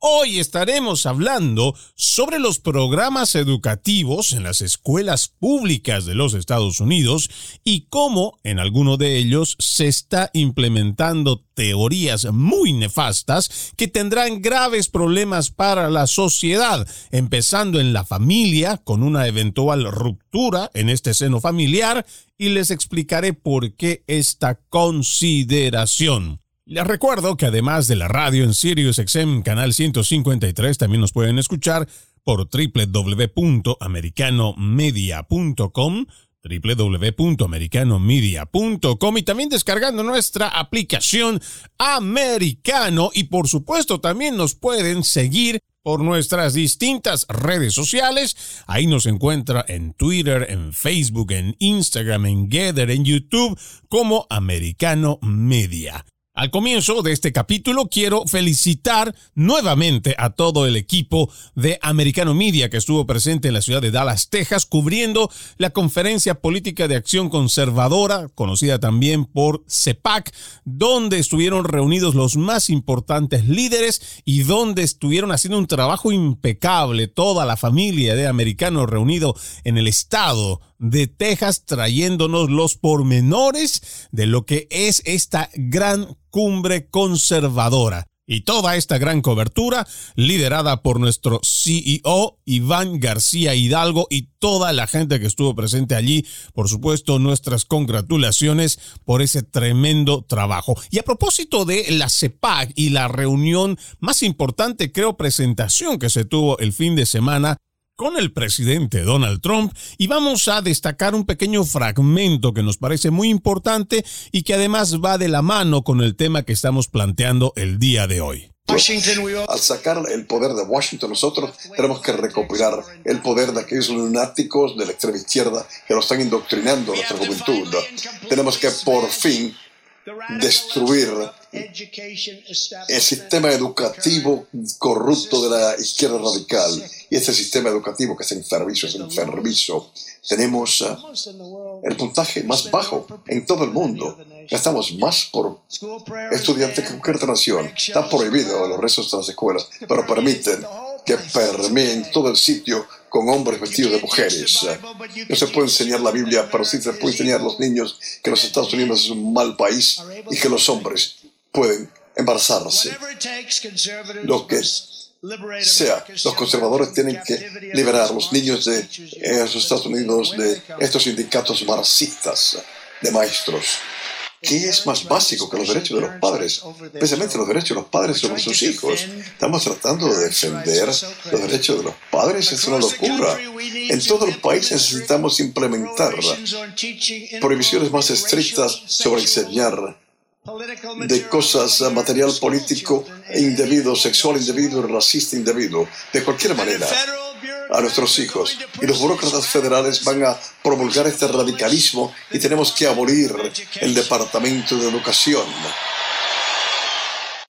Hoy estaremos hablando sobre los programas educativos en las escuelas públicas de los Estados Unidos y cómo en alguno de ellos se está implementando teorías muy nefastas que tendrán graves problemas para la sociedad, empezando en la familia con una eventual ruptura en este seno familiar y les explicaré por qué esta consideración. Les recuerdo que además de la radio en Sirius XM Canal 153, también nos pueden escuchar por www.americanomedia.com www.americanomedia.com y también descargando nuestra aplicación Americano y por supuesto también nos pueden seguir por nuestras distintas redes sociales. Ahí nos encuentra en Twitter, en Facebook, en Instagram, en Gather, en YouTube como Americano Media. Al comienzo de este capítulo quiero felicitar nuevamente a todo el equipo de Americano Media que estuvo presente en la ciudad de Dallas, Texas, cubriendo la conferencia política de acción conservadora, conocida también por CEPAC, donde estuvieron reunidos los más importantes líderes y donde estuvieron haciendo un trabajo impecable. Toda la familia de Americano reunido en el estado de Texas trayéndonos los pormenores de lo que es esta gran cumbre conservadora. Y toda esta gran cobertura liderada por nuestro CEO Iván García Hidalgo y toda la gente que estuvo presente allí. Por supuesto, nuestras congratulaciones por ese tremendo trabajo. Y a propósito de la CEPAC y la reunión más importante, creo, presentación que se tuvo el fin de semana con el presidente Donald Trump y vamos a destacar un pequeño fragmento que nos parece muy importante y que además va de la mano con el tema que estamos planteando el día de hoy. Al sacar el poder de Washington, nosotros tenemos que recopilar el poder de aquellos lunáticos de la extrema izquierda que nos están indoctrinando a nuestra juventud. Tenemos que por fin destruir el sistema educativo corrupto de la izquierda radical. Y este sistema educativo que es enfermizo, es enfermizo. Tenemos ah, el puntaje más bajo en todo el mundo. Gastamos más por estudiante que cualquier otra nación. Está prohibido los restos de las escuelas, pero permiten que permeen todo el sitio con hombres vestidos de mujeres. No se puede enseñar la Biblia, pero sí se puede enseñar a los niños que los Estados Unidos es un mal país y que los hombres pueden embarazarse. Lo que sea, los conservadores tienen que liberar a los niños de eh, los Estados Unidos de estos sindicatos marxistas de maestros. ¿Qué es más básico que los derechos de los padres? Especialmente los derechos de los padres sobre sus hijos. Estamos tratando de defender los derechos de los padres. Es una locura. En todo el país necesitamos implementar prohibiciones más estrictas sobre enseñar de cosas, material político indebido, sexual indebido, racista indebido, de cualquier manera a nuestros hijos. Y los burócratas federales van a promulgar este radicalismo y tenemos que abolir el Departamento de Educación.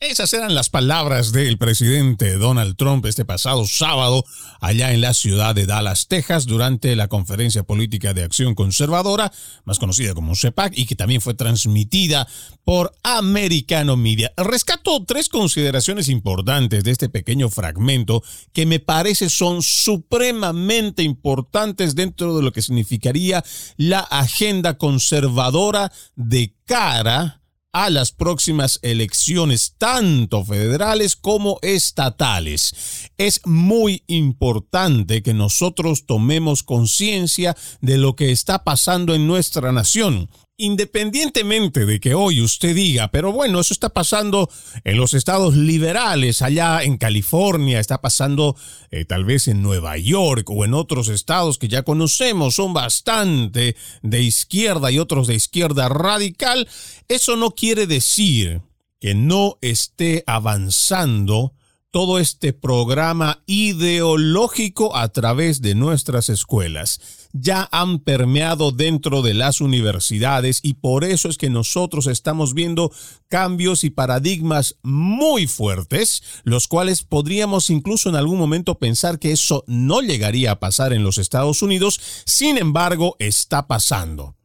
Esas eran las palabras del presidente Donald Trump este pasado sábado allá en la ciudad de Dallas, Texas, durante la conferencia política de acción conservadora, más conocida como CEPAC, y que también fue transmitida por Americano Media. Rescato tres consideraciones importantes de este pequeño fragmento que me parece son supremamente importantes dentro de lo que significaría la agenda conservadora de cara a las próximas elecciones, tanto federales como estatales. Es muy importante que nosotros tomemos conciencia de lo que está pasando en nuestra nación. Independientemente de que hoy usted diga, pero bueno, eso está pasando en los estados liberales, allá en California, está pasando eh, tal vez en Nueva York o en otros estados que ya conocemos, son bastante de izquierda y otros de izquierda radical, eso no quiere decir que no esté avanzando todo este programa ideológico a través de nuestras escuelas. Ya han permeado dentro de las universidades y por eso es que nosotros estamos viendo cambios y paradigmas muy fuertes, los cuales podríamos incluso en algún momento pensar que eso no llegaría a pasar en los Estados Unidos, sin embargo está pasando.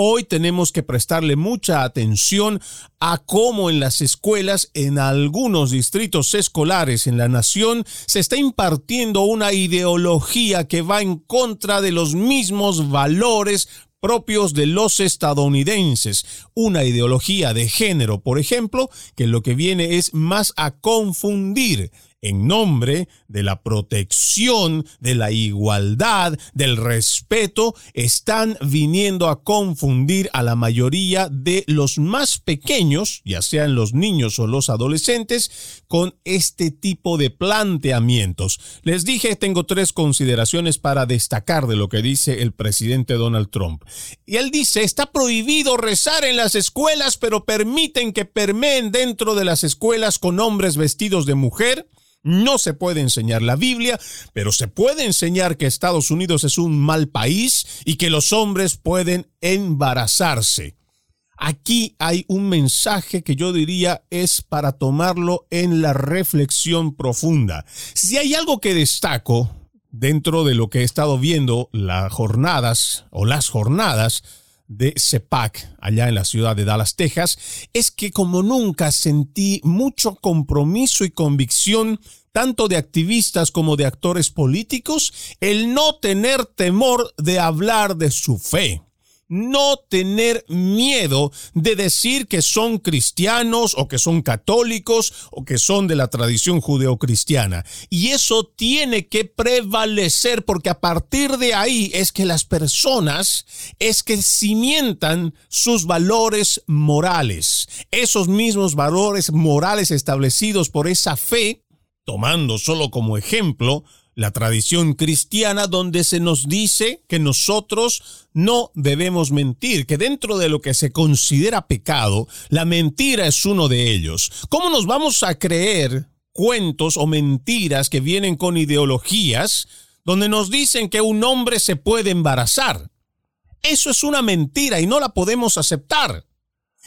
Hoy tenemos que prestarle mucha atención a cómo en las escuelas, en algunos distritos escolares en la nación, se está impartiendo una ideología que va en contra de los mismos valores propios de los estadounidenses, una ideología de género, por ejemplo, que lo que viene es más a confundir en nombre de la protección, de la igualdad, del respeto, están viniendo a confundir a la mayoría de los más pequeños, ya sean los niños o los adolescentes, con este tipo de planteamientos. Les dije, tengo tres consideraciones para destacar de lo que dice el presidente Donald Trump. Y él dice, está prohibido rezar en las escuelas, pero permiten que permeen dentro de las escuelas con hombres vestidos de mujer no se puede enseñar la Biblia, pero se puede enseñar que Estados Unidos es un mal país y que los hombres pueden embarazarse. Aquí hay un mensaje que yo diría es para tomarlo en la reflexión profunda. Si hay algo que destaco dentro de lo que he estado viendo las jornadas o las jornadas de CEPAC allá en la ciudad de Dallas, Texas, es que como nunca sentí mucho compromiso y convicción tanto de activistas como de actores políticos, el no tener temor de hablar de su fe no tener miedo de decir que son cristianos o que son católicos o que son de la tradición judeocristiana. Y eso tiene que prevalecer porque a partir de ahí es que las personas es que cimientan sus valores morales. Esos mismos valores morales establecidos por esa fe, tomando solo como ejemplo la tradición cristiana donde se nos dice que nosotros no debemos mentir, que dentro de lo que se considera pecado, la mentira es uno de ellos. ¿Cómo nos vamos a creer cuentos o mentiras que vienen con ideologías donde nos dicen que un hombre se puede embarazar? Eso es una mentira y no la podemos aceptar.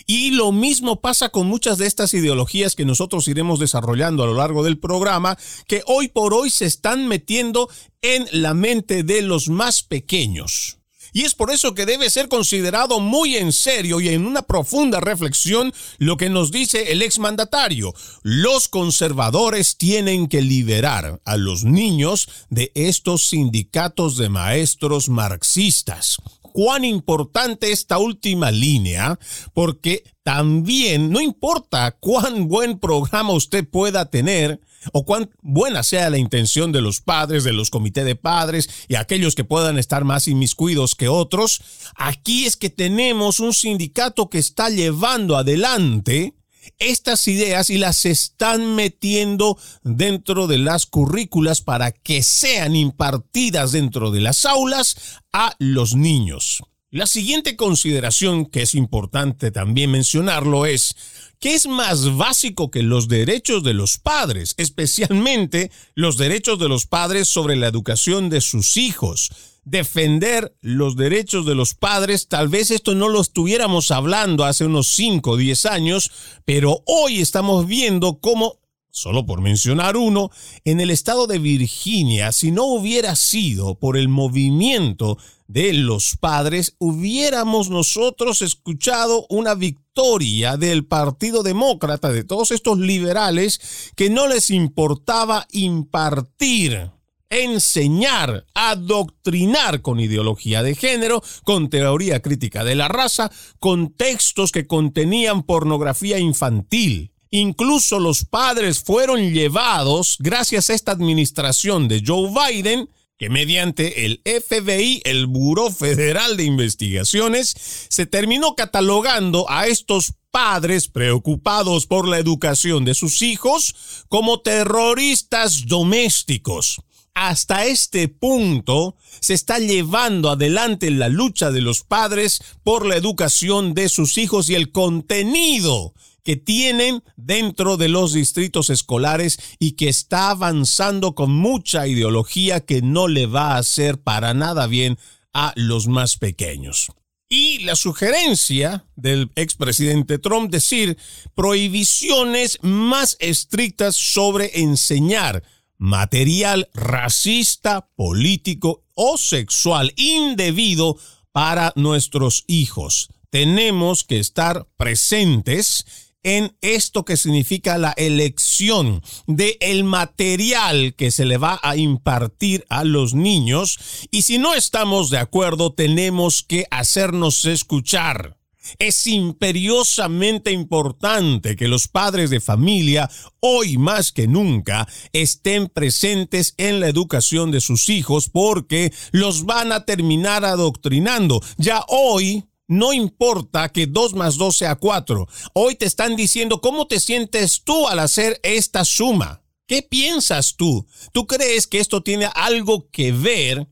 Y lo mismo pasa con muchas de estas ideologías que nosotros iremos desarrollando a lo largo del programa, que hoy por hoy se están metiendo en la mente de los más pequeños. Y es por eso que debe ser considerado muy en serio y en una profunda reflexión lo que nos dice el exmandatario. Los conservadores tienen que liberar a los niños de estos sindicatos de maestros marxistas cuán importante esta última línea, porque también no importa cuán buen programa usted pueda tener, o cuán buena sea la intención de los padres, de los comités de padres y aquellos que puedan estar más inmiscuidos que otros, aquí es que tenemos un sindicato que está llevando adelante estas ideas y las están metiendo dentro de las currículas para que sean impartidas dentro de las aulas a los niños. La siguiente consideración que es importante también mencionarlo es que es más básico que los derechos de los padres, especialmente los derechos de los padres sobre la educación de sus hijos defender los derechos de los padres, tal vez esto no lo estuviéramos hablando hace unos 5 o 10 años, pero hoy estamos viendo cómo, solo por mencionar uno, en el estado de Virginia, si no hubiera sido por el movimiento de los padres, hubiéramos nosotros escuchado una victoria del Partido Demócrata, de todos estos liberales, que no les importaba impartir enseñar, adoctrinar con ideología de género, con teoría crítica de la raza, con textos que contenían pornografía infantil. Incluso los padres fueron llevados, gracias a esta administración de Joe Biden, que mediante el FBI, el Buró Federal de Investigaciones, se terminó catalogando a estos padres preocupados por la educación de sus hijos como terroristas domésticos hasta este punto se está llevando adelante la lucha de los padres por la educación de sus hijos y el contenido que tienen dentro de los distritos escolares y que está avanzando con mucha ideología que no le va a hacer para nada bien a los más pequeños. Y la sugerencia del expresidente Trump decir prohibiciones más estrictas sobre enseñar material racista, político o sexual indebido para nuestros hijos. Tenemos que estar presentes en esto que significa la elección de el material que se le va a impartir a los niños y si no estamos de acuerdo tenemos que hacernos escuchar. Es imperiosamente importante que los padres de familia, hoy más que nunca, estén presentes en la educación de sus hijos porque los van a terminar adoctrinando. Ya hoy no importa que 2 más 2 sea 4. Hoy te están diciendo cómo te sientes tú al hacer esta suma. ¿Qué piensas tú? ¿Tú crees que esto tiene algo que ver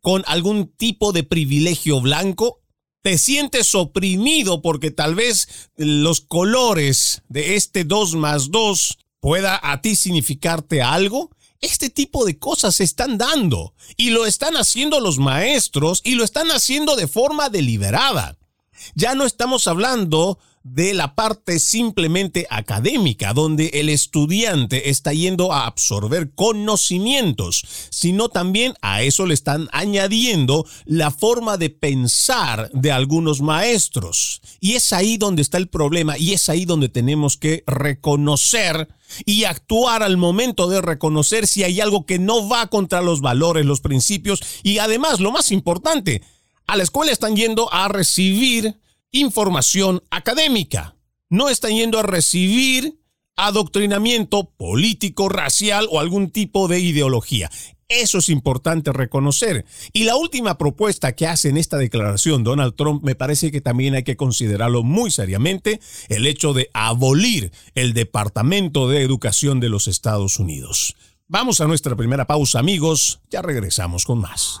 con algún tipo de privilegio blanco? ¿Te sientes oprimido porque tal vez los colores de este 2 más 2 pueda a ti significarte algo? Este tipo de cosas se están dando y lo están haciendo los maestros y lo están haciendo de forma deliberada. Ya no estamos hablando de la parte simplemente académica, donde el estudiante está yendo a absorber conocimientos, sino también a eso le están añadiendo la forma de pensar de algunos maestros. Y es ahí donde está el problema y es ahí donde tenemos que reconocer y actuar al momento de reconocer si hay algo que no va contra los valores, los principios y además, lo más importante, a la escuela están yendo a recibir información académica. No están yendo a recibir adoctrinamiento político, racial o algún tipo de ideología. Eso es importante reconocer. Y la última propuesta que hace en esta declaración Donald Trump me parece que también hay que considerarlo muy seriamente, el hecho de abolir el Departamento de Educación de los Estados Unidos. Vamos a nuestra primera pausa amigos, ya regresamos con más.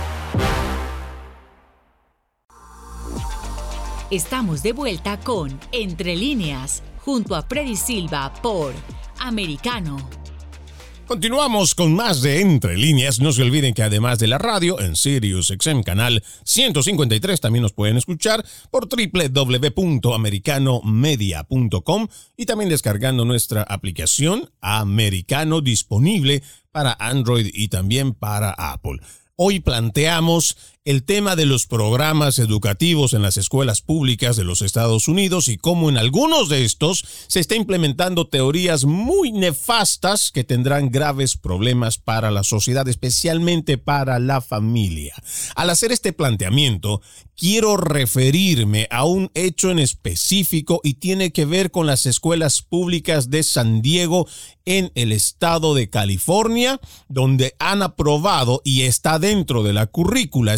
Estamos de vuelta con Entre líneas, junto a Freddy Silva por Americano. Continuamos con más de Entre líneas. No se olviden que además de la radio, en Sirius XM Canal 153 también nos pueden escuchar por www.americanomedia.com y también descargando nuestra aplicación Americano disponible para Android y también para Apple. Hoy planteamos el tema de los programas educativos en las escuelas públicas de los Estados Unidos y cómo en algunos de estos se está implementando teorías muy nefastas que tendrán graves problemas para la sociedad, especialmente para la familia. Al hacer este planteamiento, quiero referirme a un hecho en específico y tiene que ver con las escuelas públicas de San Diego en el estado de California, donde han aprobado y está dentro de la currícula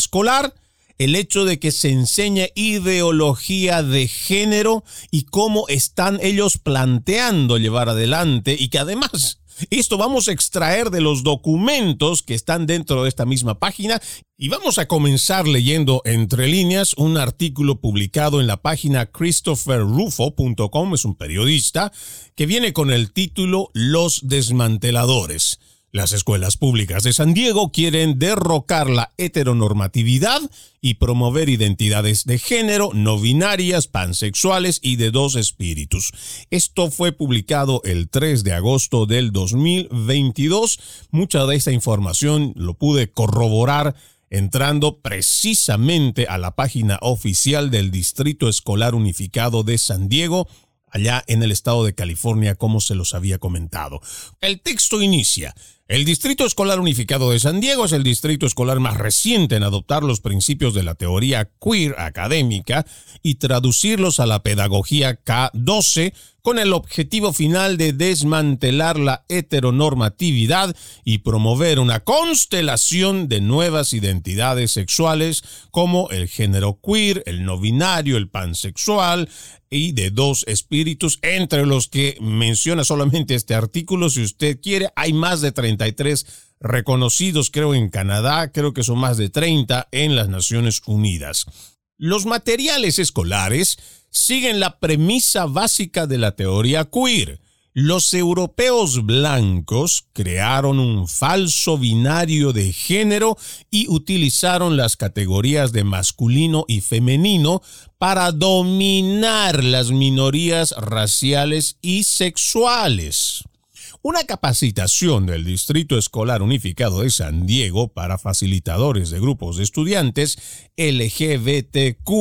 el hecho de que se enseñe ideología de género y cómo están ellos planteando llevar adelante y que además esto vamos a extraer de los documentos que están dentro de esta misma página y vamos a comenzar leyendo entre líneas un artículo publicado en la página christopherrufo.com, es un periodista, que viene con el título Los desmanteladores. Las escuelas públicas de San Diego quieren derrocar la heteronormatividad y promover identidades de género, no binarias, pansexuales y de dos espíritus. Esto fue publicado el 3 de agosto del 2022. Mucha de esta información lo pude corroborar entrando precisamente a la página oficial del Distrito Escolar Unificado de San Diego, allá en el estado de California, como se los había comentado. El texto inicia. El Distrito Escolar Unificado de San Diego es el distrito escolar más reciente en adoptar los principios de la teoría queer académica y traducirlos a la pedagogía K12 con el objetivo final de desmantelar la heteronormatividad y promover una constelación de nuevas identidades sexuales como el género queer, el no binario, el pansexual y de dos espíritus, entre los que menciona solamente este artículo. Si usted quiere, hay más de 33 reconocidos, creo, en Canadá, creo que son más de 30 en las Naciones Unidas. Los materiales escolares siguen la premisa básica de la teoría queer. Los europeos blancos crearon un falso binario de género y utilizaron las categorías de masculino y femenino para dominar las minorías raciales y sexuales. Una capacitación del Distrito Escolar Unificado de San Diego para facilitadores de grupos de estudiantes LGBTQ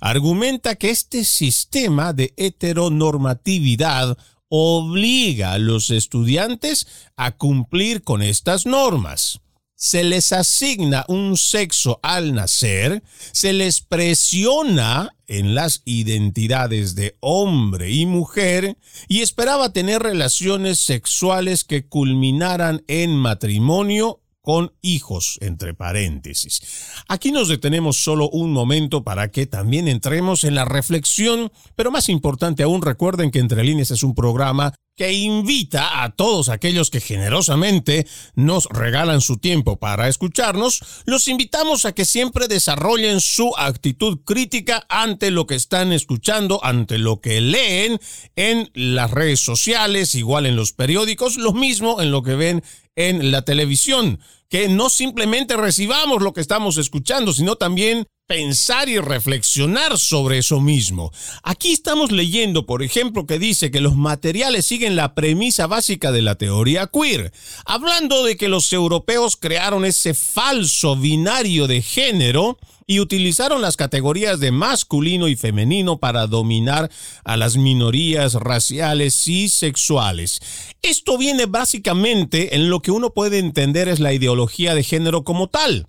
argumenta que este sistema de heteronormatividad obliga a los estudiantes a cumplir con estas normas se les asigna un sexo al nacer, se les presiona en las identidades de hombre y mujer y esperaba tener relaciones sexuales que culminaran en matrimonio con hijos, entre paréntesis. Aquí nos detenemos solo un momento para que también entremos en la reflexión, pero más importante aún recuerden que Entre Líneas es un programa que invita a todos aquellos que generosamente nos regalan su tiempo para escucharnos, los invitamos a que siempre desarrollen su actitud crítica ante lo que están escuchando, ante lo que leen en las redes sociales, igual en los periódicos, lo mismo en lo que ven en la televisión que no simplemente recibamos lo que estamos escuchando, sino también pensar y reflexionar sobre eso mismo. Aquí estamos leyendo, por ejemplo, que dice que los materiales siguen la premisa básica de la teoría queer, hablando de que los europeos crearon ese falso binario de género y utilizaron las categorías de masculino y femenino para dominar a las minorías raciales y sexuales. Esto viene básicamente en lo que uno puede entender es la ideología de género como tal.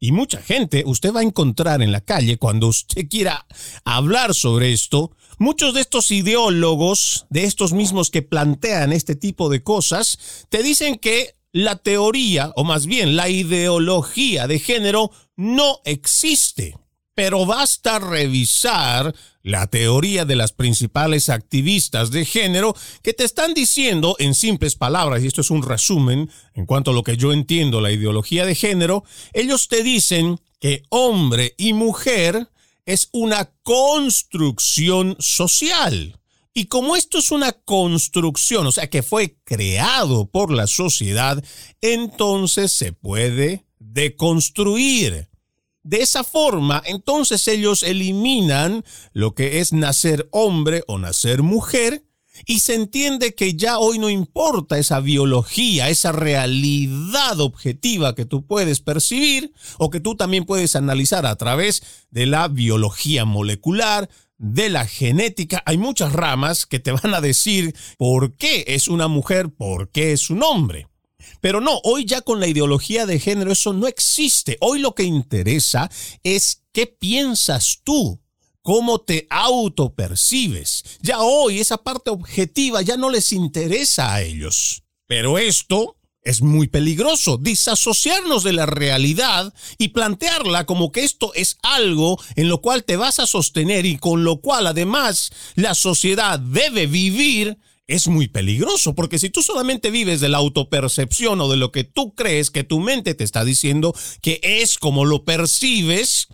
Y mucha gente usted va a encontrar en la calle cuando usted quiera hablar sobre esto, muchos de estos ideólogos, de estos mismos que plantean este tipo de cosas, te dicen que la teoría, o más bien la ideología de género, no existe. Pero basta revisar la teoría de las principales activistas de género que te están diciendo en simples palabras, y esto es un resumen en cuanto a lo que yo entiendo la ideología de género, ellos te dicen que hombre y mujer es una construcción social. Y como esto es una construcción, o sea, que fue creado por la sociedad, entonces se puede deconstruir. De esa forma, entonces ellos eliminan lo que es nacer hombre o nacer mujer Y se entiende que ya hoy no importa esa biología, esa realidad objetiva que tú puedes percibir o que tú también puedes analizar a través de la biología molecular, de la genética. Hay muchas ramas que te van a decir por qué es una mujer, por qué es un hombre. Pero no, hoy ya con la ideología de género eso no existe. Hoy lo que interesa es qué piensas tú cómo te autopercibes. Ya hoy esa parte objetiva ya no les interesa a ellos. Pero esto es muy peligroso, disasociarnos de la realidad y plantearla como que esto es algo en lo cual te vas a sostener y con lo cual además la sociedad debe vivir es muy peligroso, porque si tú solamente vives de la autopercepción o de lo que tú crees que tu mente te está diciendo que es como lo percibes,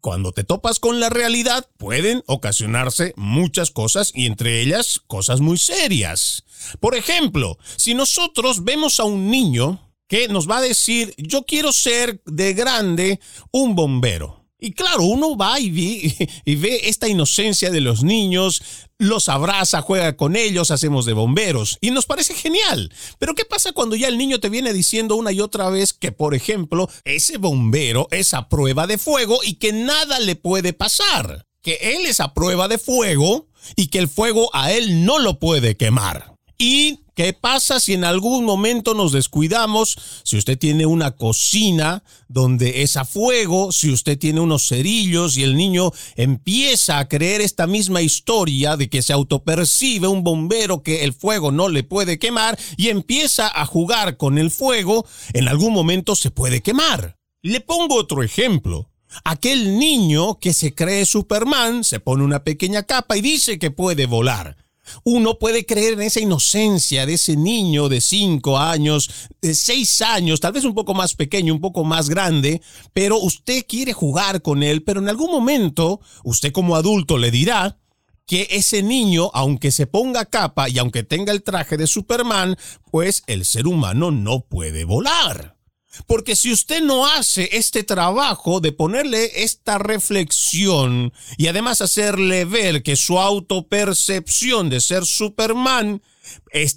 cuando te topas con la realidad pueden ocasionarse muchas cosas y entre ellas cosas muy serias. Por ejemplo, si nosotros vemos a un niño que nos va a decir, yo quiero ser de grande un bombero. Y claro, uno va y ve, esta inocencia de los niños, los abraza, juega con ellos, hacemos de bomberos y nos parece genial. Pero ¿qué pasa cuando ya el niño te viene diciendo una y otra vez que, por ejemplo, ese bombero es a prueba de fuego y que nada le puede pasar? Que él es a prueba de fuego y que el fuego a él no lo puede quemar. ¿Y qué pasa si en algún momento nos descuidamos? Si usted tiene una cocina donde es a fuego, si usted tiene unos cerillos y el niño empieza a creer esta misma historia de que se autopercibe un bombero que el fuego no le puede quemar y empieza a jugar con el fuego, en algún momento se puede quemar. Le pongo otro ejemplo. Aquel niño que se cree Superman se pone una pequeña capa y dice que puede volar. Uno puede creer en esa inocencia de ese niño de cinco años, de seis años, tal vez un poco más pequeño, un poco más grande, pero usted quiere jugar con él, pero en algún momento usted como adulto le dirá que ese niño, aunque se ponga capa y aunque tenga el traje de Superman, pues el ser humano no puede volar. Porque si usted no hace este trabajo de ponerle esta reflexión y además hacerle ver que su autopercepción de ser Superman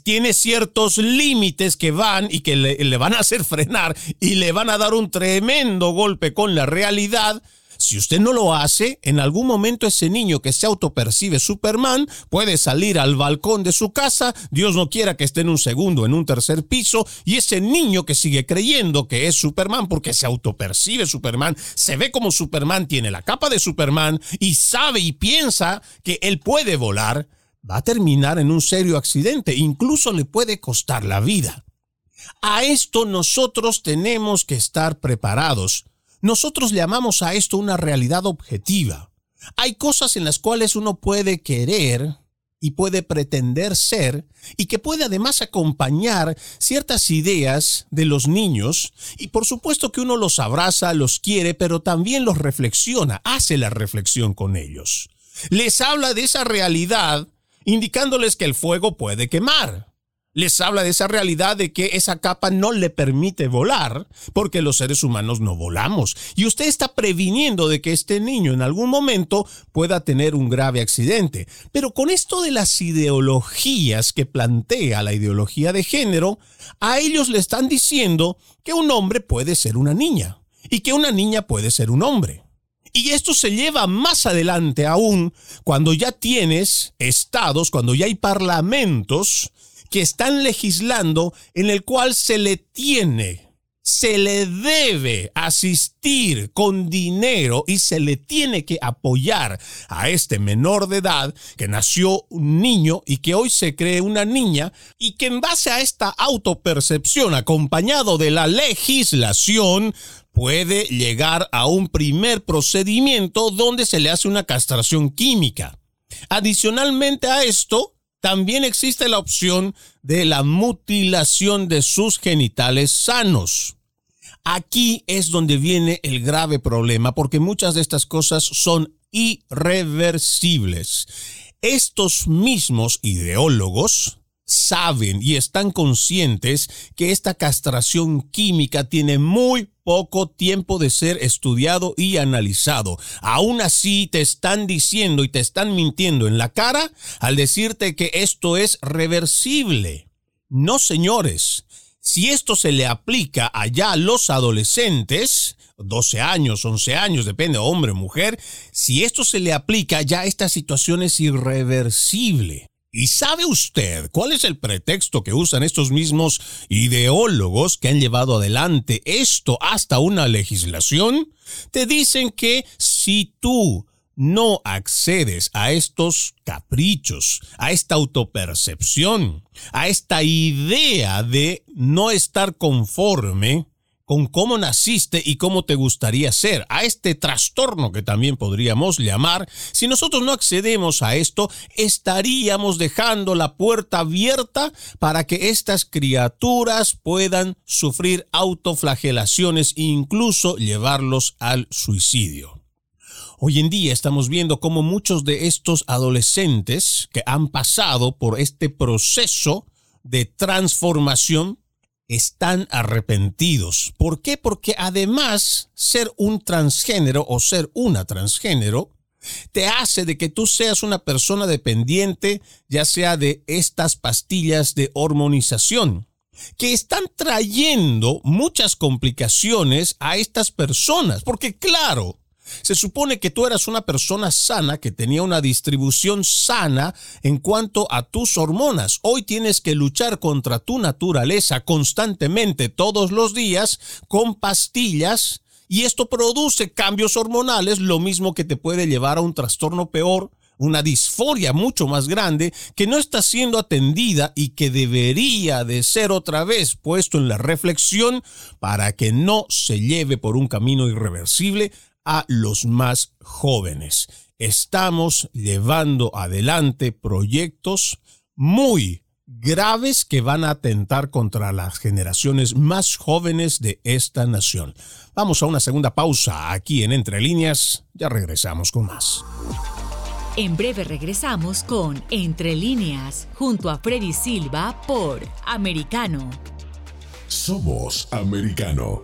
tiene ciertos límites que van y que le van a hacer frenar y le van a dar un tremendo golpe con la realidad, si usted no lo hace, en algún momento ese niño que se autopercibe Superman puede salir al balcón de su casa, Dios no quiera que esté en un segundo, en un tercer piso, y ese niño que sigue creyendo que es Superman porque se autopercibe Superman, se ve como Superman, tiene la capa de Superman y sabe y piensa que él puede volar, va a terminar en un serio accidente, incluso le puede costar la vida. A esto nosotros tenemos que estar preparados nosotros llamamos a esto una realidad objetiva. Hay cosas en las cuales uno puede querer y puede pretender ser y que puede además acompañar ciertas ideas de los niños y por supuesto que uno los abraza, los quiere, pero también los reflexiona, hace la reflexión con ellos. Les habla de esa realidad indicándoles que el fuego puede quemar, les habla de esa realidad de que esa capa no le permite volar, porque los seres humanos no volamos. Y usted está previniendo de que este niño en algún momento pueda tener un grave accidente. Pero con esto de las ideologías que plantea la ideología de género, a ellos le están diciendo que un hombre puede ser una niña y que una niña puede ser un hombre. Y esto se lleva más adelante aún cuando ya tienes estados, cuando ya hay parlamentos que están legislando en el cual se le tiene, se le debe asistir con dinero y se le tiene que apoyar a este menor de edad que nació un niño y que hoy se cree una niña y que en base a esta autopercepción acompañado de la legislación puede llegar a un primer procedimiento donde se le hace una castración química. Adicionalmente a esto, también existe la opción de la mutilación de sus genitales sanos. Aquí es donde viene el grave problema porque muchas de estas cosas son irreversibles. Estos mismos ideólogos saben y están conscientes que esta castración química tiene muy poco tiempo de ser estudiado y analizado. Aún así te están diciendo y te están mintiendo en la cara al decirte que esto es reversible. No, señores. Si esto se le aplica allá a los adolescentes, 12 años, 11 años, depende, hombre o mujer, si esto se le aplica ya esta situación es irreversible. ¿Y sabe usted cuál es el pretexto que usan estos mismos ideólogos que han llevado adelante esto hasta una legislación? Te dicen que si tú no accedes a estos caprichos, a esta autopercepción, a esta idea de no estar conforme, con cómo naciste y cómo te gustaría ser, a este trastorno que también podríamos llamar, si nosotros no accedemos a esto, estaríamos dejando la puerta abierta para que estas criaturas puedan sufrir autoflagelaciones e incluso llevarlos al suicidio. Hoy en día estamos viendo cómo muchos de estos adolescentes que han pasado por este proceso de transformación están arrepentidos. ¿Por qué? Porque además ser un transgénero o ser una transgénero te hace de que tú seas una persona dependiente, ya sea de estas pastillas de hormonización, que están trayendo muchas complicaciones a estas personas. Porque claro, se supone que tú eras una persona sana que tenía una distribución sana en cuanto a tus hormonas. Hoy tienes que luchar contra tu naturaleza constantemente todos los días con pastillas y esto produce cambios hormonales, lo mismo que te puede llevar a un trastorno peor, una disforia mucho más grande que no está siendo atendida y que debería de ser otra vez puesto en la reflexión para que no se lleve por un camino irreversible a los más jóvenes. Estamos llevando adelante proyectos muy graves que van a atentar contra las generaciones más jóvenes de esta nación. Vamos a una segunda pausa aquí en Entre Líneas. Ya regresamos con más. En breve regresamos con Entre Líneas junto a Freddy Silva por Americano. Somos Americano.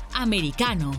Americano.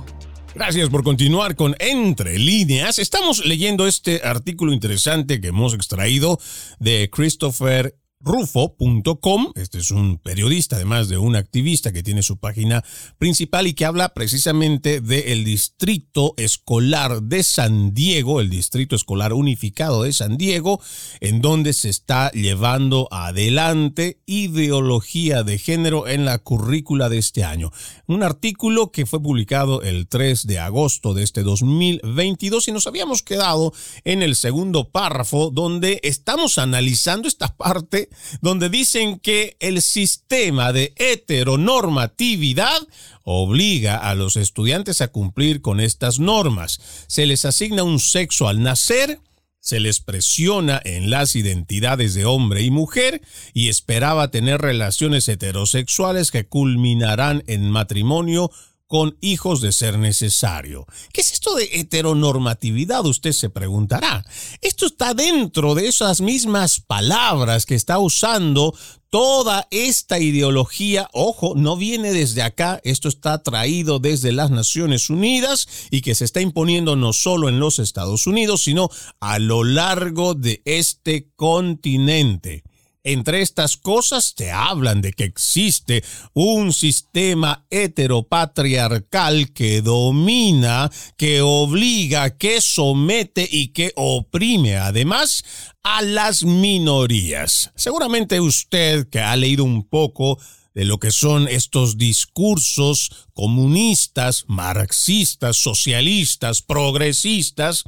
Gracias por continuar con Entre líneas. Estamos leyendo este artículo interesante que hemos extraído de Christopher rufo.com. Este es un periodista, además de un activista que tiene su página principal y que habla precisamente del distrito escolar de San Diego, el distrito escolar unificado de San Diego, en donde se está llevando adelante ideología de género en la currícula de este año. Un artículo que fue publicado el 3 de agosto de este 2022 y nos habíamos quedado en el segundo párrafo donde estamos analizando esta parte donde dicen que el sistema de heteronormatividad obliga a los estudiantes a cumplir con estas normas. Se les asigna un sexo al nacer, se les presiona en las identidades de hombre y mujer y esperaba tener relaciones heterosexuales que culminarán en matrimonio con hijos de ser necesario. ¿Qué es esto de heteronormatividad? Usted se preguntará. Esto está dentro de esas mismas palabras que está usando toda esta ideología, ojo, no viene desde acá, esto está traído desde las Naciones Unidas y que se está imponiendo no solo en los Estados Unidos, sino a lo largo de este continente. Entre estas cosas te hablan de que existe un sistema heteropatriarcal que domina, que obliga, que somete y que oprime además a las minorías. Seguramente usted que ha leído un poco de lo que son estos discursos comunistas, marxistas, socialistas, progresistas,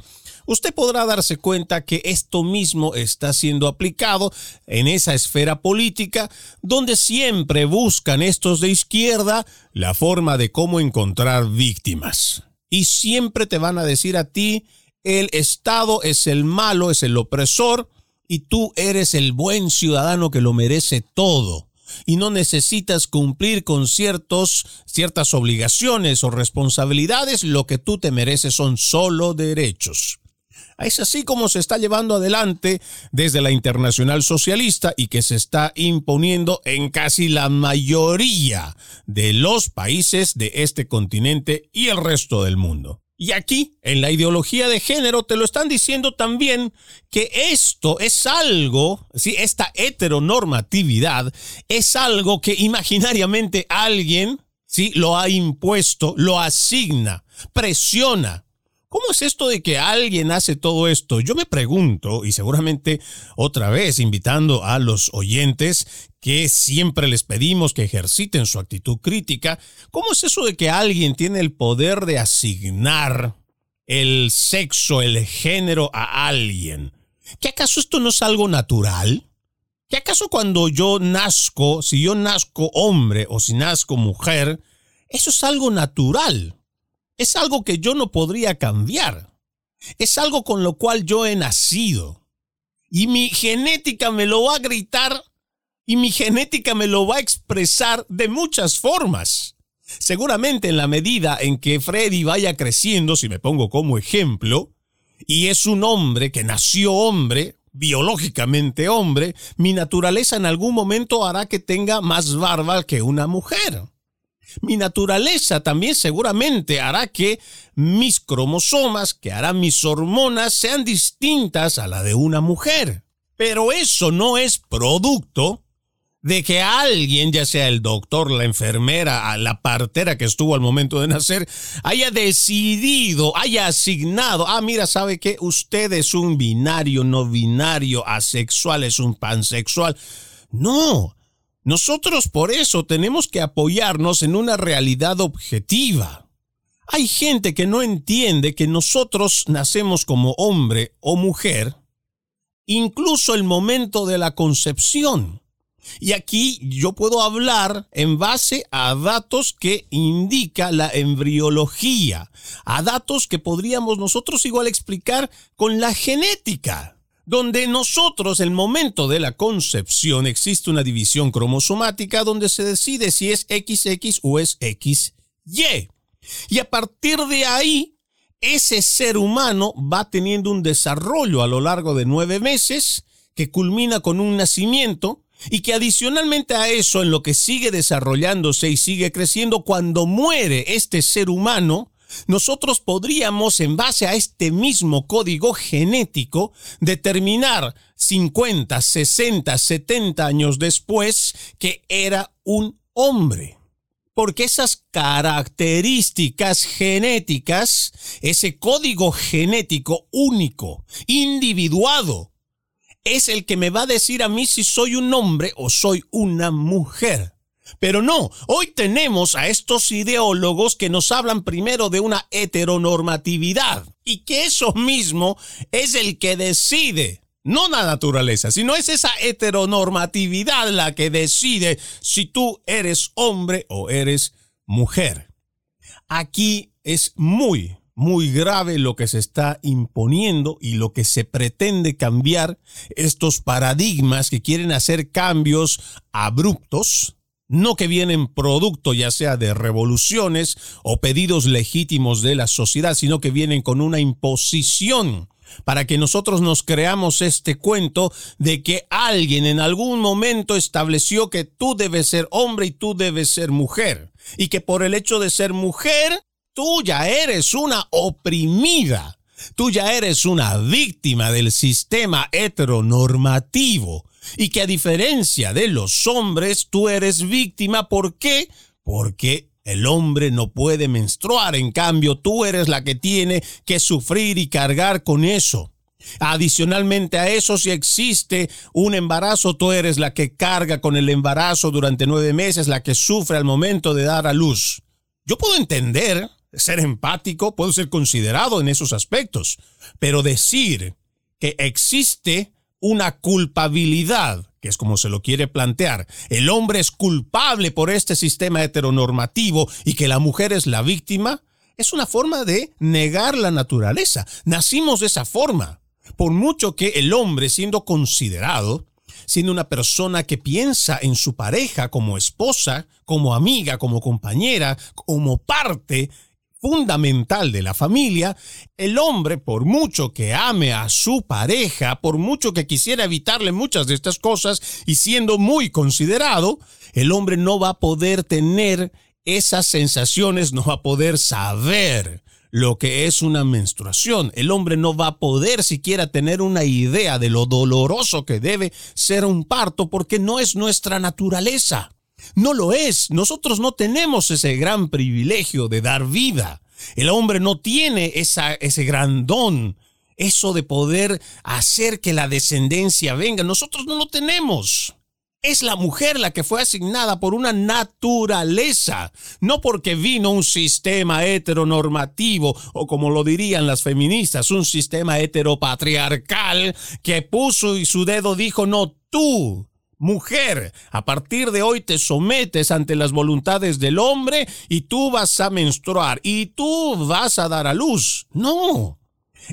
usted podrá darse cuenta que esto mismo está siendo aplicado en esa esfera política donde siempre buscan estos de izquierda la forma de cómo encontrar víctimas. Y siempre te van a decir a ti, el Estado es el malo, es el opresor, y tú eres el buen ciudadano que lo merece todo y no necesitas cumplir con ciertos, ciertas obligaciones o responsabilidades, lo que tú te mereces son solo derechos. Es así como se está llevando adelante desde la Internacional Socialista y que se está imponiendo en casi la mayoría de los países de este continente y el resto del mundo. Y aquí, en la ideología de género, te lo están diciendo también que esto es algo, ¿sí? esta heteronormatividad es algo que imaginariamente alguien ¿sí? lo ha impuesto, lo asigna, presiona, ¿Cómo es esto de que alguien hace todo esto? Yo me pregunto, y seguramente otra vez invitando a los oyentes que siempre les pedimos que ejerciten su actitud crítica, ¿cómo es eso de que alguien tiene el poder de asignar el sexo, el género a alguien? ¿Que acaso esto no es algo natural? ¿Que acaso cuando yo nazco, si yo nazco hombre o si nazco mujer, eso es algo natural? Es algo que yo no podría cambiar. Es algo con lo cual yo he nacido. Y mi genética me lo va a gritar y mi genética me lo va a expresar de muchas formas. Seguramente en la medida en que Freddy vaya creciendo, si me pongo como ejemplo, y es un hombre que nació hombre, biológicamente hombre, mi naturaleza en algún momento hará que tenga más barba que una mujer. Mi naturaleza también seguramente hará que mis cromosomas, que harán mis hormonas, sean distintas a la de una mujer. Pero eso no es producto de que alguien, ya sea el doctor, la enfermera, la partera que estuvo al momento de nacer, haya decidido, haya asignado, ah, mira, ¿sabe que Usted es un binario, no binario, asexual, es un pansexual. No, nosotros por eso tenemos que apoyarnos en una realidad objetiva. Hay gente que no entiende que nosotros nacemos como hombre o mujer, incluso el momento de la concepción. Y aquí yo puedo hablar en base a datos que indica la embriología, a datos que podríamos nosotros igual explicar con la genética, donde nosotros, el momento de la concepción, existe una división cromosomática donde se decide si es XX o es XY. Y a partir de ahí, ese ser humano va teniendo un desarrollo a lo largo de nueve meses que culmina con un nacimiento y que adicionalmente a eso, en lo que sigue desarrollándose y sigue creciendo, cuando muere este ser humano, nosotros podríamos, en base a este mismo código genético, determinar 50, 60, 70 años después que era un hombre. Porque esas características genéticas, ese código genético único, individuado, es el que me va a decir a mí si soy un hombre o soy una mujer. Pero no, hoy tenemos a estos ideólogos que nos hablan primero de una heteronormatividad y que eso mismo es el que decide, no la naturaleza, sino es esa heteronormatividad la que decide si tú eres hombre o eres mujer. Aquí es muy, muy grave lo que se está imponiendo y lo que se pretende cambiar, estos paradigmas que quieren hacer cambios abruptos, no que vienen producto ya sea de revoluciones o pedidos legítimos de la sociedad, sino que vienen con una imposición para que nosotros nos creamos este cuento de que alguien en algún momento estableció que tú debes ser hombre y tú debes ser mujer, y que por el hecho de ser mujer Tú ya eres una oprimida. Tú ya eres una víctima del sistema heteronormativo. Y que a diferencia de los hombres, tú eres víctima. ¿Por qué? Porque el hombre no puede menstruar. En cambio, tú eres la que tiene que sufrir y cargar con eso. Adicionalmente a eso, si existe un embarazo, tú eres la que carga con el embarazo durante nueve meses, la que sufre al momento de dar a luz. Yo puedo entender ser empático, puedo ser considerado en esos aspectos, pero decir que existe una culpabilidad, que es como se lo quiere plantear, el hombre es culpable por este sistema heteronormativo y que la mujer es la víctima, es una forma de negar la naturaleza. Nacimos de esa forma. Por mucho que el hombre, siendo considerado, siendo una persona que piensa en su pareja como esposa, como amiga, como compañera, como parte fundamental de la familia, el hombre, por mucho que ame a su pareja, por mucho que quisiera evitarle muchas de estas cosas y siendo muy considerado, el hombre no va a poder tener esas sensaciones, no va a poder saber lo que es una menstruación. El hombre no va a poder siquiera tener una idea de lo doloroso que debe ser un parto porque no es nuestra naturaleza. No lo es. Nosotros no tenemos ese gran privilegio de dar vida. El hombre no tiene ese gran don, eso de poder hacer que la descendencia venga. Nosotros no lo tenemos. Es la mujer la que fue asignada por una naturaleza, no porque vino un sistema heteronormativo o como lo dirían las feministas, un sistema heteropatriarcal que puso y su dedo dijo, no, tú Mujer, a partir de hoy te sometes ante las voluntades del hombre y tú vas a menstruar y tú vas a dar a luz. No,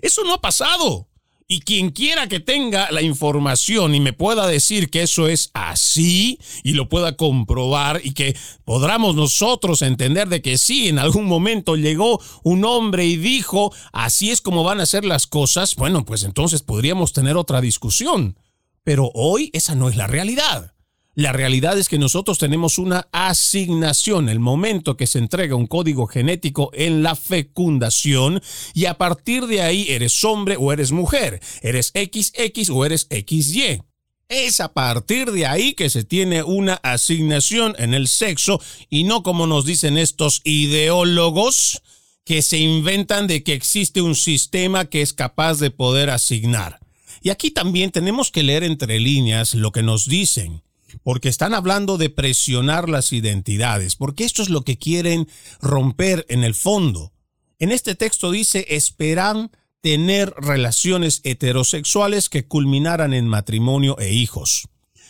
eso no ha pasado. Y quien quiera que tenga la información y me pueda decir que eso es así y lo pueda comprobar y que podamos nosotros entender de que sí, en algún momento llegó un hombre y dijo, así es como van a ser las cosas, bueno, pues entonces podríamos tener otra discusión. Pero hoy esa no es la realidad. La realidad es que nosotros tenemos una asignación, el momento que se entrega un código genético en la fecundación y a partir de ahí eres hombre o eres mujer, eres XX o eres XY. Es a partir de ahí que se tiene una asignación en el sexo y no como nos dicen estos ideólogos que se inventan de que existe un sistema que es capaz de poder asignar. Y aquí también tenemos que leer entre líneas lo que nos dicen, porque están hablando de presionar las identidades, porque esto es lo que quieren romper en el fondo. En este texto dice, esperan tener relaciones heterosexuales que culminaran en matrimonio e hijos.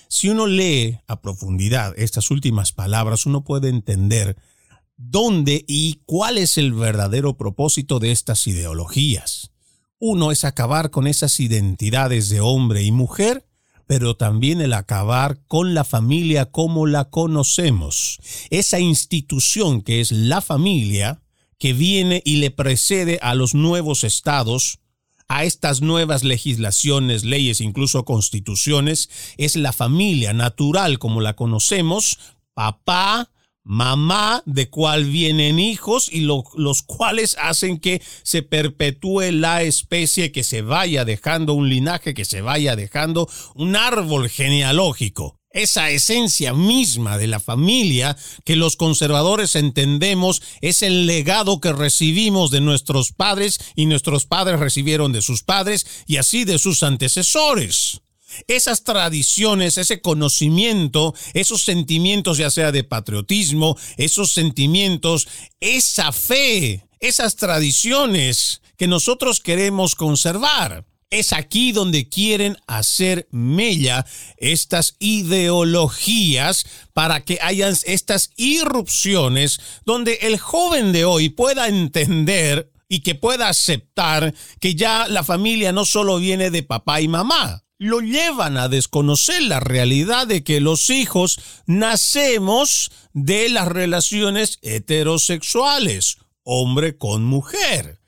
Si uno lee a profundidad estas últimas palabras, uno puede entender dónde y cuál es el verdadero propósito de estas ideologías. Uno es acabar con esas identidades de hombre y mujer, pero también el acabar con la familia como la conocemos. Esa institución que es la familia, que viene y le precede a los nuevos estados, a estas nuevas legislaciones, leyes, incluso constituciones, es la familia natural como la conocemos, papá, mamá de cual vienen hijos y los cuales hacen que se perpetúe la especie, que se vaya dejando un linaje, que se vaya dejando un árbol genealógico. Esa esencia misma de la familia que los conservadores entendemos es el legado que recibimos de nuestros padres y nuestros padres recibieron de sus padres y así de sus antecesores esas tradiciones, ese conocimiento, esos sentimientos ya sea de patriotismo, esos sentimientos, esa fe, esas tradiciones que nosotros queremos conservar. Es aquí donde quieren hacer mella estas ideologías para que hayan estas irrupciones donde el joven de hoy pueda entender y que pueda aceptar que ya la familia no solo viene de papá y mamá, lo llevan a desconocer la realidad de que los hijos nacemos de las relaciones heterosexuales, hombre con mujer.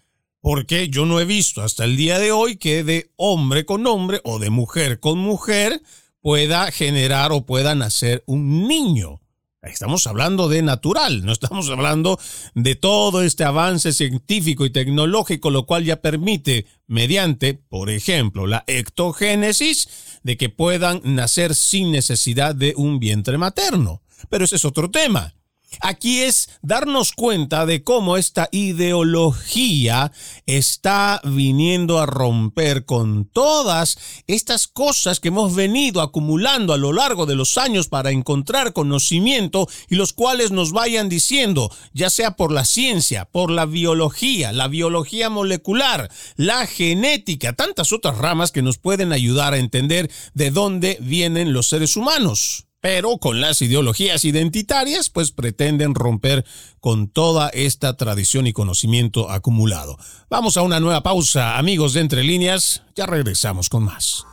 Porque yo no he visto hasta el día de hoy que de hombre con hombre o de mujer con mujer pueda generar o pueda nacer un niño. Estamos hablando de natural, no estamos hablando de todo este avance científico y tecnológico, lo cual ya permite, mediante, por ejemplo, la ectogénesis, de que puedan nacer sin necesidad de un vientre materno. Pero ese es otro tema. Aquí es darnos cuenta de cómo esta ideología está viniendo a romper con todas estas cosas que hemos venido acumulando a lo largo de los años para encontrar conocimiento y los cuales nos vayan diciendo, ya sea por la ciencia, por la biología, la biología molecular, la genética, tantas otras ramas que nos pueden ayudar a entender de dónde vienen los seres humanos pero con las ideologías identitarias pues pretenden romper con toda esta tradición y conocimiento acumulado. Vamos a una nueva pausa, amigos de Entre Líneas, ya regresamos con más.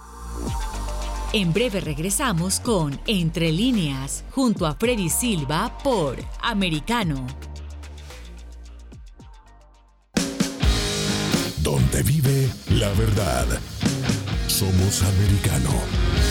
En breve regresamos con Entre Líneas, junto a Freddy Silva por Americano. Donde vive la verdad. Somos americano.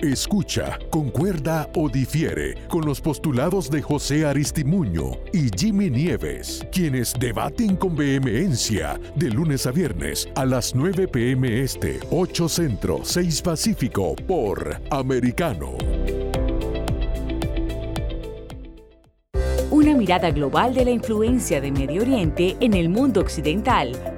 Escucha, concuerda o difiere con los postulados de José Aristimuño y Jimmy Nieves, quienes debaten con vehemencia de lunes a viernes a las 9 pm este, 8 centro, 6 pacífico por Americano. Una mirada global de la influencia de Medio Oriente en el mundo occidental,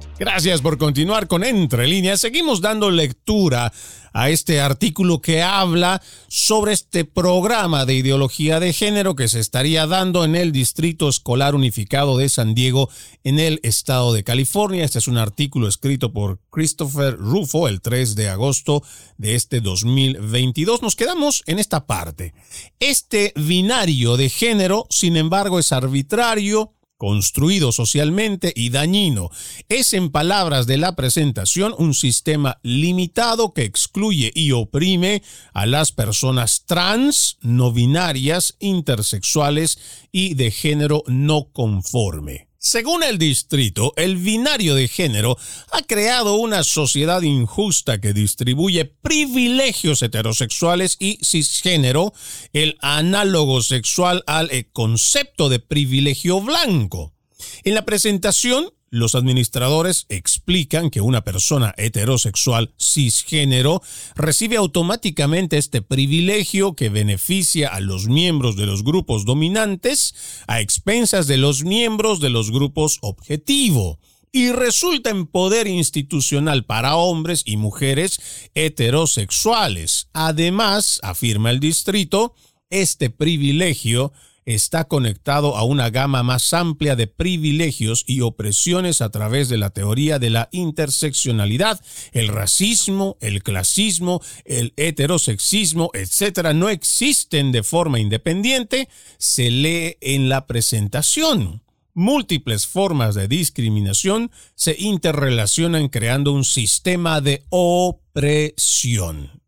Gracias por continuar con Entre líneas. Seguimos dando lectura a este artículo que habla sobre este programa de ideología de género que se estaría dando en el Distrito Escolar Unificado de San Diego en el estado de California. Este es un artículo escrito por Christopher Rufo el 3 de agosto de este 2022. Nos quedamos en esta parte. Este binario de género, sin embargo, es arbitrario construido socialmente y dañino. Es, en palabras de la presentación, un sistema limitado que excluye y oprime a las personas trans, no binarias, intersexuales y de género no conforme. Según el distrito, el binario de género ha creado una sociedad injusta que distribuye privilegios heterosexuales y cisgénero, el análogo sexual al concepto de privilegio blanco. En la presentación, los administradores explican que una persona heterosexual cisgénero recibe automáticamente este privilegio que beneficia a los miembros de los grupos dominantes a expensas de los miembros de los grupos objetivo y resulta en poder institucional para hombres y mujeres heterosexuales. Además, afirma el distrito, este privilegio está conectado a una gama más amplia de privilegios y opresiones a través de la teoría de la interseccionalidad. El racismo, el clasismo, el heterosexismo, etcétera, no existen de forma independiente, se lee en la presentación. Múltiples formas de discriminación se interrelacionan creando un sistema de opresión.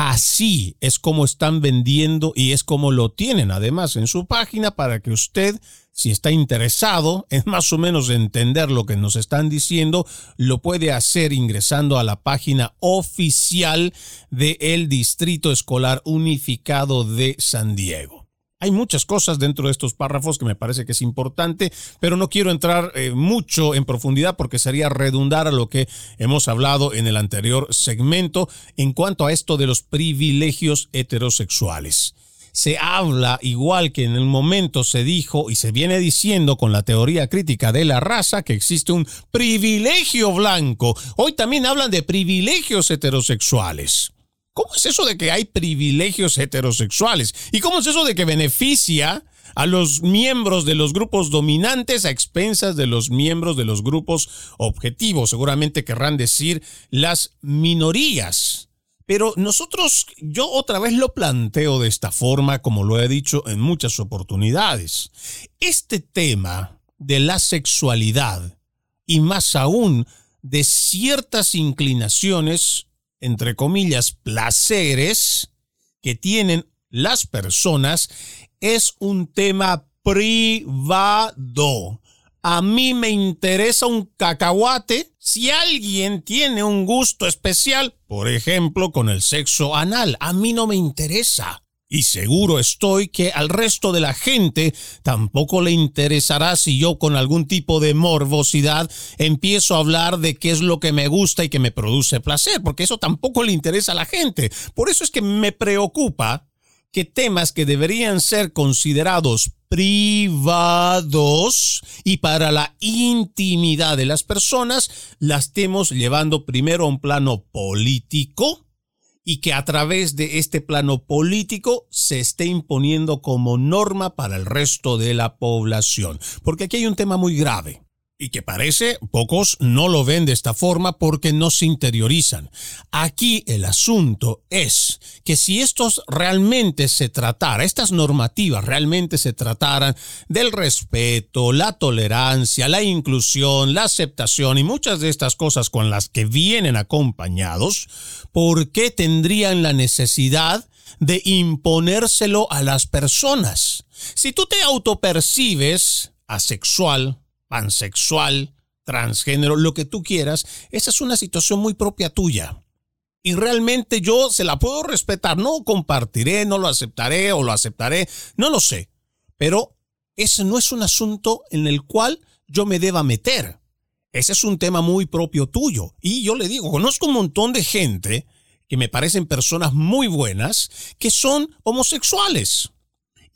Así es como están vendiendo y es como lo tienen además en su página para que usted, si está interesado en más o menos entender lo que nos están diciendo, lo puede hacer ingresando a la página oficial del Distrito Escolar Unificado de San Diego. Hay muchas cosas dentro de estos párrafos que me parece que es importante, pero no quiero entrar eh, mucho en profundidad porque sería redundar a lo que hemos hablado en el anterior segmento en cuanto a esto de los privilegios heterosexuales. Se habla, igual que en el momento se dijo y se viene diciendo con la teoría crítica de la raza, que existe un privilegio blanco. Hoy también hablan de privilegios heterosexuales. ¿Cómo es eso de que hay privilegios heterosexuales? ¿Y cómo es eso de que beneficia a los miembros de los grupos dominantes a expensas de los miembros de los grupos objetivos? Seguramente querrán decir las minorías. Pero nosotros, yo otra vez lo planteo de esta forma, como lo he dicho en muchas oportunidades. Este tema de la sexualidad y más aún de ciertas inclinaciones entre comillas, placeres que tienen las personas es un tema privado. A mí me interesa un cacahuate si alguien tiene un gusto especial, por ejemplo, con el sexo anal. A mí no me interesa. Y seguro estoy que al resto de la gente tampoco le interesará si yo con algún tipo de morbosidad empiezo a hablar de qué es lo que me gusta y que me produce placer, porque eso tampoco le interesa a la gente. Por eso es que me preocupa que temas que deberían ser considerados privados y para la intimidad de las personas las estemos llevando primero a un plano político y que a través de este plano político se esté imponiendo como norma para el resto de la población. Porque aquí hay un tema muy grave y que parece pocos no lo ven de esta forma porque no se interiorizan. Aquí el asunto es que si estos realmente se tratara, estas normativas realmente se trataran del respeto, la tolerancia, la inclusión, la aceptación y muchas de estas cosas con las que vienen acompañados, ¿por qué tendrían la necesidad de imponérselo a las personas? Si tú te autopercibes asexual, pansexual, transgénero, lo que tú quieras, esa es una situación muy propia tuya. Y realmente yo se la puedo respetar, no compartiré, no lo aceptaré o lo aceptaré, no lo sé. Pero ese no es un asunto en el cual yo me deba meter. Ese es un tema muy propio tuyo. Y yo le digo, conozco un montón de gente que me parecen personas muy buenas que son homosexuales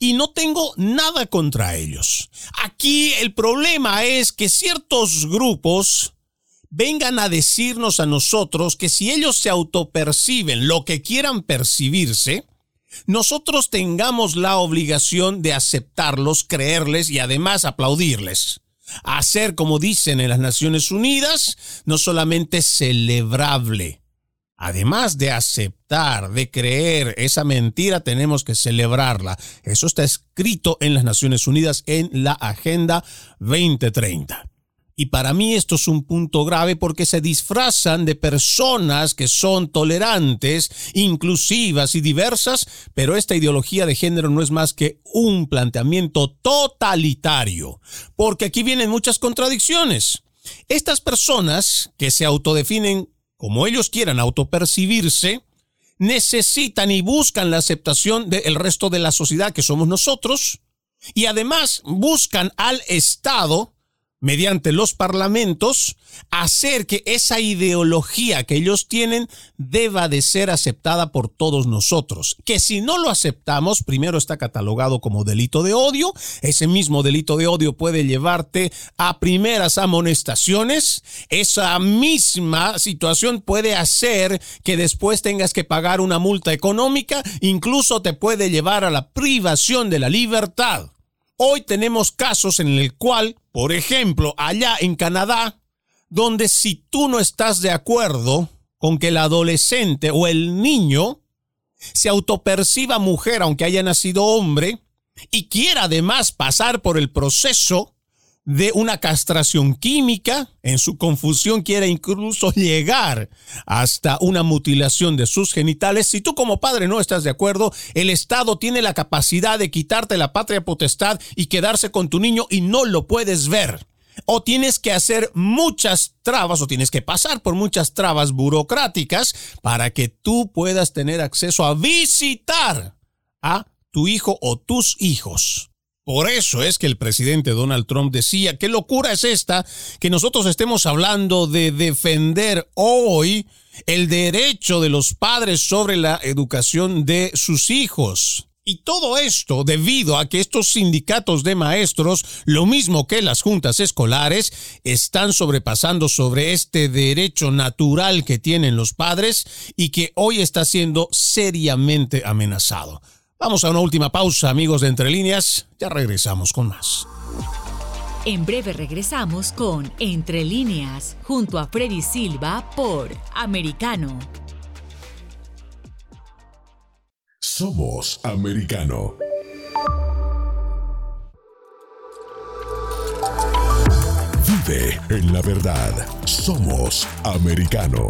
y no tengo nada contra ellos. Aquí el problema es que ciertos grupos vengan a decirnos a nosotros que si ellos se autoperciben lo que quieran percibirse, nosotros tengamos la obligación de aceptarlos, creerles y además aplaudirles. Hacer, como dicen en las Naciones Unidas, no solamente celebrable, además de aceptar, de creer esa mentira, tenemos que celebrarla. Eso está escrito en las Naciones Unidas en la Agenda 2030. Y para mí esto es un punto grave porque se disfrazan de personas que son tolerantes, inclusivas y diversas, pero esta ideología de género no es más que un planteamiento totalitario, porque aquí vienen muchas contradicciones. Estas personas que se autodefinen como ellos quieran autopercibirse, necesitan y buscan la aceptación del resto de la sociedad que somos nosotros, y además buscan al Estado mediante los parlamentos, hacer que esa ideología que ellos tienen deba de ser aceptada por todos nosotros. Que si no lo aceptamos, primero está catalogado como delito de odio, ese mismo delito de odio puede llevarte a primeras amonestaciones, esa misma situación puede hacer que después tengas que pagar una multa económica, incluso te puede llevar a la privación de la libertad. Hoy tenemos casos en el cual, por ejemplo, allá en Canadá, donde si tú no estás de acuerdo con que el adolescente o el niño se autoperciba mujer aunque haya nacido hombre y quiera además pasar por el proceso de una castración química, en su confusión quiere incluso llegar hasta una mutilación de sus genitales. Si tú como padre no estás de acuerdo, el Estado tiene la capacidad de quitarte la patria potestad y quedarse con tu niño y no lo puedes ver. O tienes que hacer muchas trabas o tienes que pasar por muchas trabas burocráticas para que tú puedas tener acceso a visitar a tu hijo o tus hijos. Por eso es que el presidente Donald Trump decía, ¿qué locura es esta que nosotros estemos hablando de defender hoy el derecho de los padres sobre la educación de sus hijos? Y todo esto debido a que estos sindicatos de maestros, lo mismo que las juntas escolares, están sobrepasando sobre este derecho natural que tienen los padres y que hoy está siendo seriamente amenazado. Vamos a una última pausa, amigos de Entre Líneas. Ya regresamos con más. En breve regresamos con Entre Líneas, junto a Freddy Silva por Americano. Somos Americano. Vive en la verdad. Somos Americano.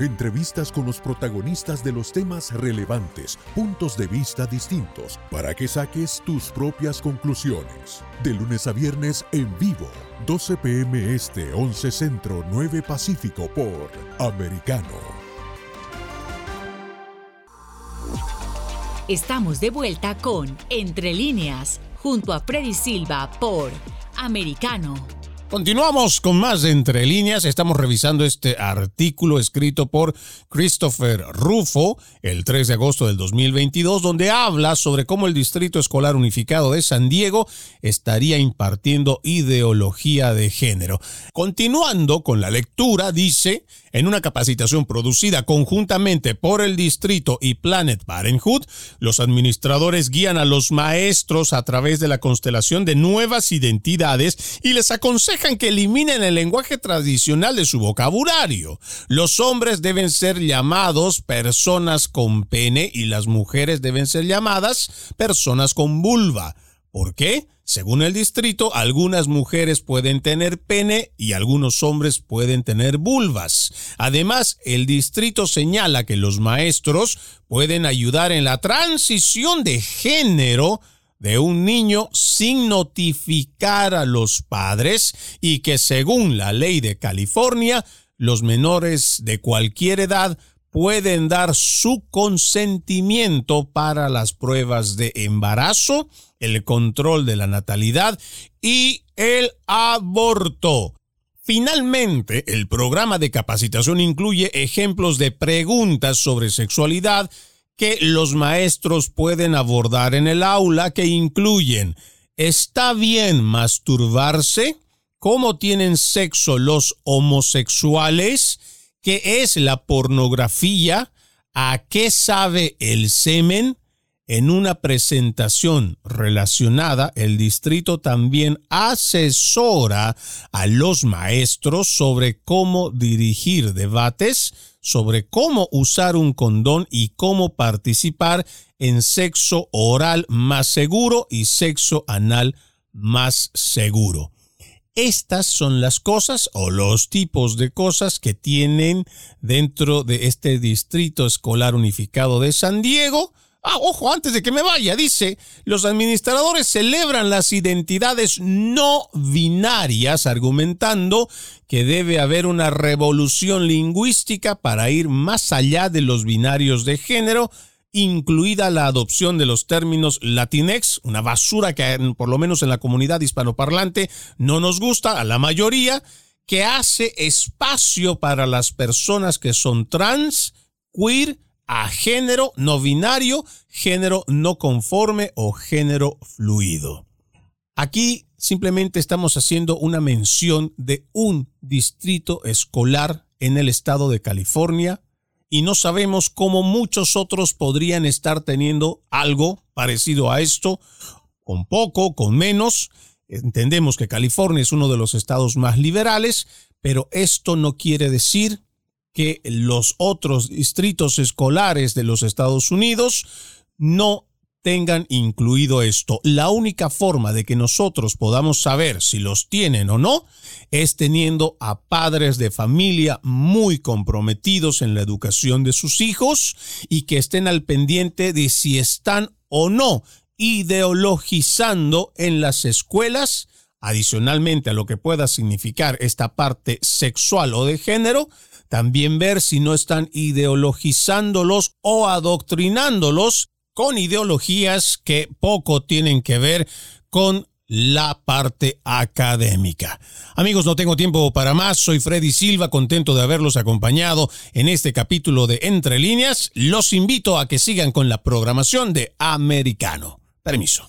Entrevistas con los protagonistas de los temas relevantes, puntos de vista distintos, para que saques tus propias conclusiones. De lunes a viernes en vivo, 12 pm este, 11 centro, 9 pacífico por Americano. Estamos de vuelta con Entre líneas, junto a Freddy Silva por Americano. Continuamos con más de Entre Líneas. Estamos revisando este artículo escrito por Christopher Rufo el 3 de agosto del 2022, donde habla sobre cómo el Distrito Escolar Unificado de San Diego estaría impartiendo ideología de género. Continuando con la lectura, dice, en una capacitación producida conjuntamente por el distrito y Planet Parenthood, los administradores guían a los maestros a través de la constelación de nuevas identidades y les aconsejan que eliminen el lenguaje tradicional de su vocabulario. Los hombres deben ser llamados personas con pene y las mujeres deben ser llamadas personas con vulva. ¿Por qué? Según el distrito, algunas mujeres pueden tener pene y algunos hombres pueden tener vulvas. Además, el distrito señala que los maestros pueden ayudar en la transición de género de un niño sin notificar a los padres y que según la ley de California, los menores de cualquier edad pueden dar su consentimiento para las pruebas de embarazo, el control de la natalidad y el aborto. Finalmente, el programa de capacitación incluye ejemplos de preguntas sobre sexualidad que los maestros pueden abordar en el aula que incluyen ¿Está bien masturbarse? ¿Cómo tienen sexo los homosexuales? ¿Qué es la pornografía? ¿A qué sabe el semen? En una presentación relacionada, el distrito también asesora a los maestros sobre cómo dirigir debates, sobre cómo usar un condón y cómo participar en sexo oral más seguro y sexo anal más seguro. Estas son las cosas o los tipos de cosas que tienen dentro de este Distrito Escolar Unificado de San Diego. Ah, ojo, antes de que me vaya, dice, los administradores celebran las identidades no binarias, argumentando que debe haber una revolución lingüística para ir más allá de los binarios de género incluida la adopción de los términos latinex, una basura que por lo menos en la comunidad hispanoparlante no nos gusta a la mayoría, que hace espacio para las personas que son trans, queer, a género no binario, género no conforme o género fluido. Aquí simplemente estamos haciendo una mención de un distrito escolar en el estado de California y no sabemos cómo muchos otros podrían estar teniendo algo parecido a esto, con poco, con menos. Entendemos que California es uno de los estados más liberales, pero esto no quiere decir que los otros distritos escolares de los Estados Unidos no tengan incluido esto. La única forma de que nosotros podamos saber si los tienen o no es teniendo a padres de familia muy comprometidos en la educación de sus hijos y que estén al pendiente de si están o no ideologizando en las escuelas, adicionalmente a lo que pueda significar esta parte sexual o de género, también ver si no están ideologizándolos o adoctrinándolos con ideologías que poco tienen que ver con la parte académica. Amigos, no tengo tiempo para más. Soy Freddy Silva, contento de haberlos acompañado en este capítulo de Entre líneas. Los invito a que sigan con la programación de Americano. Permiso.